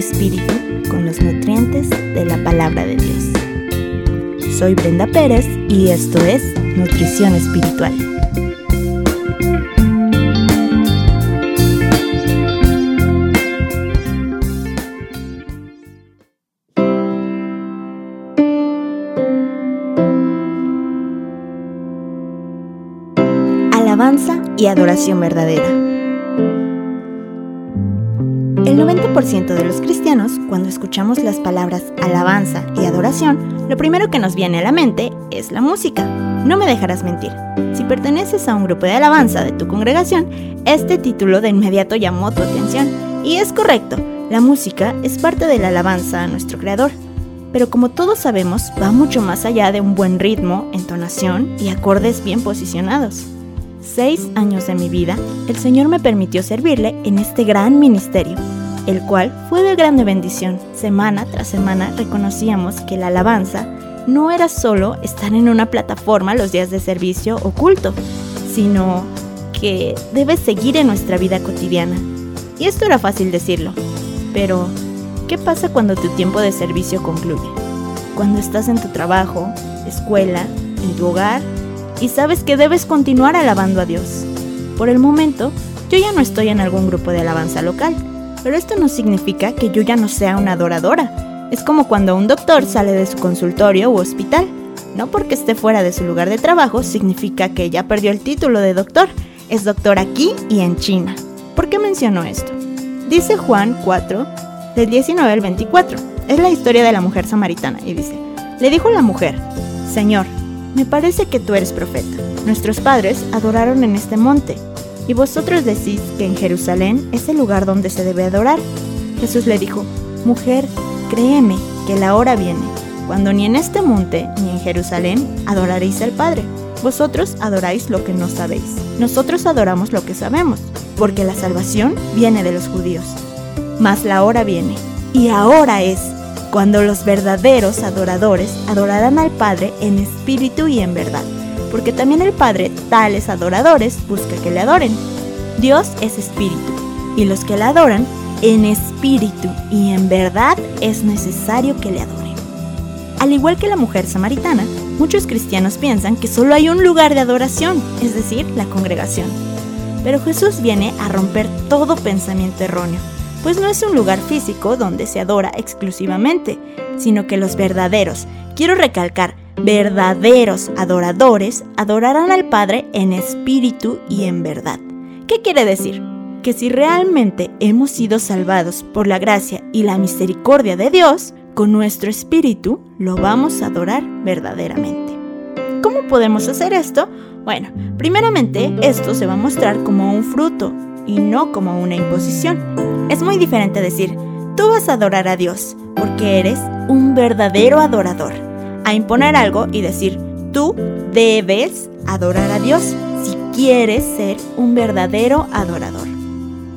tu espíritu con los nutrientes de la palabra de Dios. Soy Brenda Pérez y esto es Nutrición Espiritual. Alabanza y adoración verdadera. 90% de los cristianos, cuando escuchamos las palabras alabanza y adoración, lo primero que nos viene a la mente es la música. No me dejarás mentir. Si perteneces a un grupo de alabanza de tu congregación, este título de inmediato llamó tu atención. Y es correcto, la música es parte de la alabanza a nuestro Creador. Pero como todos sabemos, va mucho más allá de un buen ritmo, entonación y acordes bien posicionados. Seis años de mi vida, el Señor me permitió servirle en este gran ministerio el cual fue de grande bendición. Semana tras semana reconocíamos que la alabanza no era solo estar en una plataforma los días de servicio oculto, sino que debe seguir en nuestra vida cotidiana. Y esto era fácil decirlo, pero ¿qué pasa cuando tu tiempo de servicio concluye? Cuando estás en tu trabajo, escuela, en tu hogar y sabes que debes continuar alabando a Dios. Por el momento, yo ya no estoy en algún grupo de alabanza local, pero esto no significa que yo ya no sea una adoradora. Es como cuando un doctor sale de su consultorio u hospital. No porque esté fuera de su lugar de trabajo significa que ya perdió el título de doctor. Es doctor aquí y en China. ¿Por qué menciono esto? Dice Juan 4, del 19 al 24. Es la historia de la mujer samaritana y dice, le dijo la mujer, Señor, me parece que tú eres profeta. Nuestros padres adoraron en este monte y vosotros decís que en Jerusalén es el lugar donde se debe adorar. Jesús le dijo, Mujer, créeme que la hora viene, cuando ni en este monte ni en Jerusalén adoraréis al Padre. Vosotros adoráis lo que no sabéis. Nosotros adoramos lo que sabemos, porque la salvación viene de los judíos. Mas la hora viene, y ahora es, cuando los verdaderos adoradores adorarán al Padre en espíritu y en verdad porque también el Padre, tales adoradores, busca que le adoren. Dios es espíritu, y los que le adoran, en espíritu y en verdad es necesario que le adoren. Al igual que la mujer samaritana, muchos cristianos piensan que solo hay un lugar de adoración, es decir, la congregación. Pero Jesús viene a romper todo pensamiento erróneo, pues no es un lugar físico donde se adora exclusivamente, sino que los verdaderos, quiero recalcar, verdaderos adoradores adorarán al Padre en espíritu y en verdad. ¿Qué quiere decir? Que si realmente hemos sido salvados por la gracia y la misericordia de Dios, con nuestro espíritu lo vamos a adorar verdaderamente. ¿Cómo podemos hacer esto? Bueno, primeramente esto se va a mostrar como un fruto y no como una imposición. Es muy diferente decir, tú vas a adorar a Dios porque eres un verdadero adorador a imponer algo y decir, tú debes adorar a Dios si quieres ser un verdadero adorador.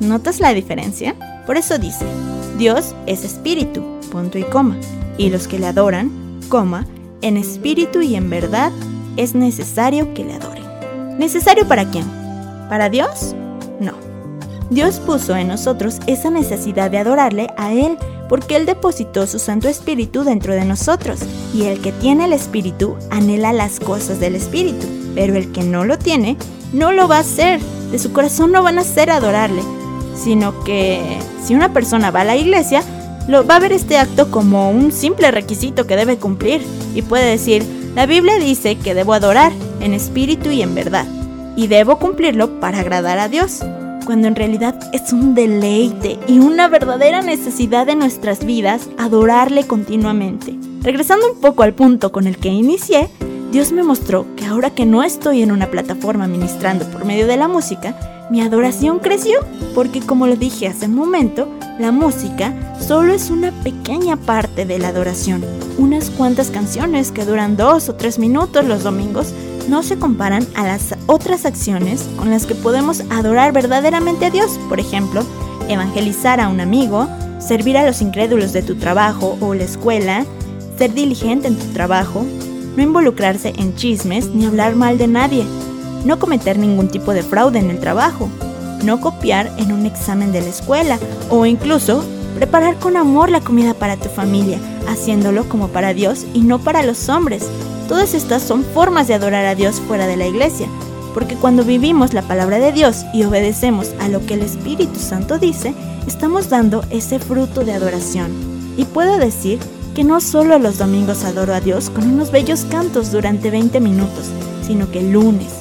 ¿Notas la diferencia? Por eso dice, Dios es espíritu, punto y coma, y los que le adoran, coma, en espíritu y en verdad es necesario que le adoren. ¿Necesario para quién? ¿Para Dios? No. Dios puso en nosotros esa necesidad de adorarle a Él porque Él depositó su Santo Espíritu dentro de nosotros, y el que tiene el Espíritu anhela las cosas del Espíritu, pero el que no lo tiene, no lo va a hacer, de su corazón no van a hacer adorarle, sino que si una persona va a la iglesia, lo, va a ver este acto como un simple requisito que debe cumplir, y puede decir, la Biblia dice que debo adorar en espíritu y en verdad, y debo cumplirlo para agradar a Dios cuando en realidad es un deleite y una verdadera necesidad de nuestras vidas adorarle continuamente. Regresando un poco al punto con el que inicié, Dios me mostró que ahora que no estoy en una plataforma ministrando por medio de la música, mi adoración creció, porque como lo dije hace un momento, la música solo es una pequeña parte de la adoración. Unas cuantas canciones que duran dos o tres minutos los domingos no se comparan a las otras acciones con las que podemos adorar verdaderamente a Dios. Por ejemplo, evangelizar a un amigo, servir a los incrédulos de tu trabajo o la escuela, ser diligente en tu trabajo, no involucrarse en chismes ni hablar mal de nadie, no cometer ningún tipo de fraude en el trabajo, no copiar en un examen de la escuela o incluso Preparar con amor la comida para tu familia, haciéndolo como para Dios y no para los hombres. Todas estas son formas de adorar a Dios fuera de la iglesia, porque cuando vivimos la palabra de Dios y obedecemos a lo que el Espíritu Santo dice, estamos dando ese fruto de adoración. Y puedo decir que no solo los domingos adoro a Dios con unos bellos cantos durante 20 minutos, sino que lunes,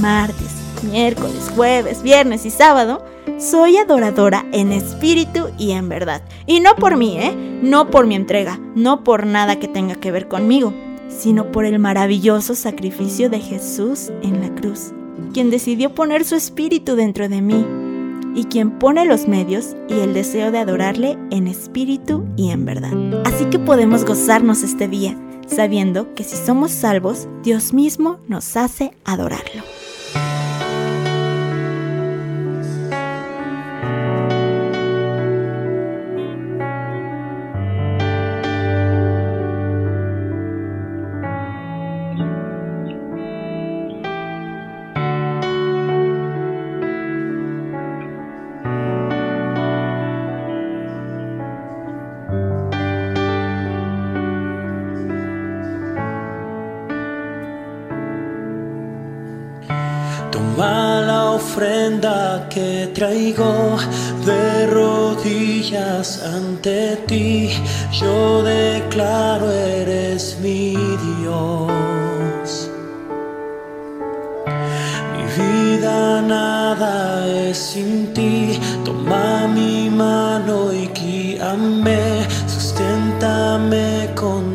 martes, miércoles, jueves, viernes y sábado soy adoradora en espíritu y en verdad. Y no por mí, ¿eh? No por mi entrega, no por nada que tenga que ver conmigo, sino por el maravilloso sacrificio de Jesús en la cruz, quien decidió poner su espíritu dentro de mí y quien pone los medios y el deseo de adorarle en espíritu y en verdad. Así que podemos gozarnos este día, sabiendo que si somos salvos, Dios mismo nos hace adorarlo. Toma la ofrenda que traigo de rodillas ante ti. Yo declaro eres mi Dios. Mi vida nada es sin ti. Toma mi mano y guíame. Susténtame con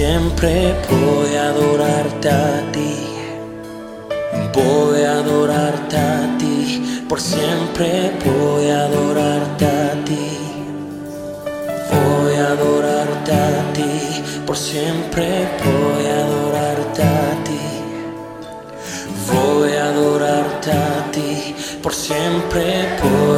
siempre voy a adorarte a ti. Voy a adorarte a ti, por siempre voy a adorarte a ti. Voy a adorarte a ti, por siempre voy a adorarte a ti. Voy a adorarte a ti, por siempre voy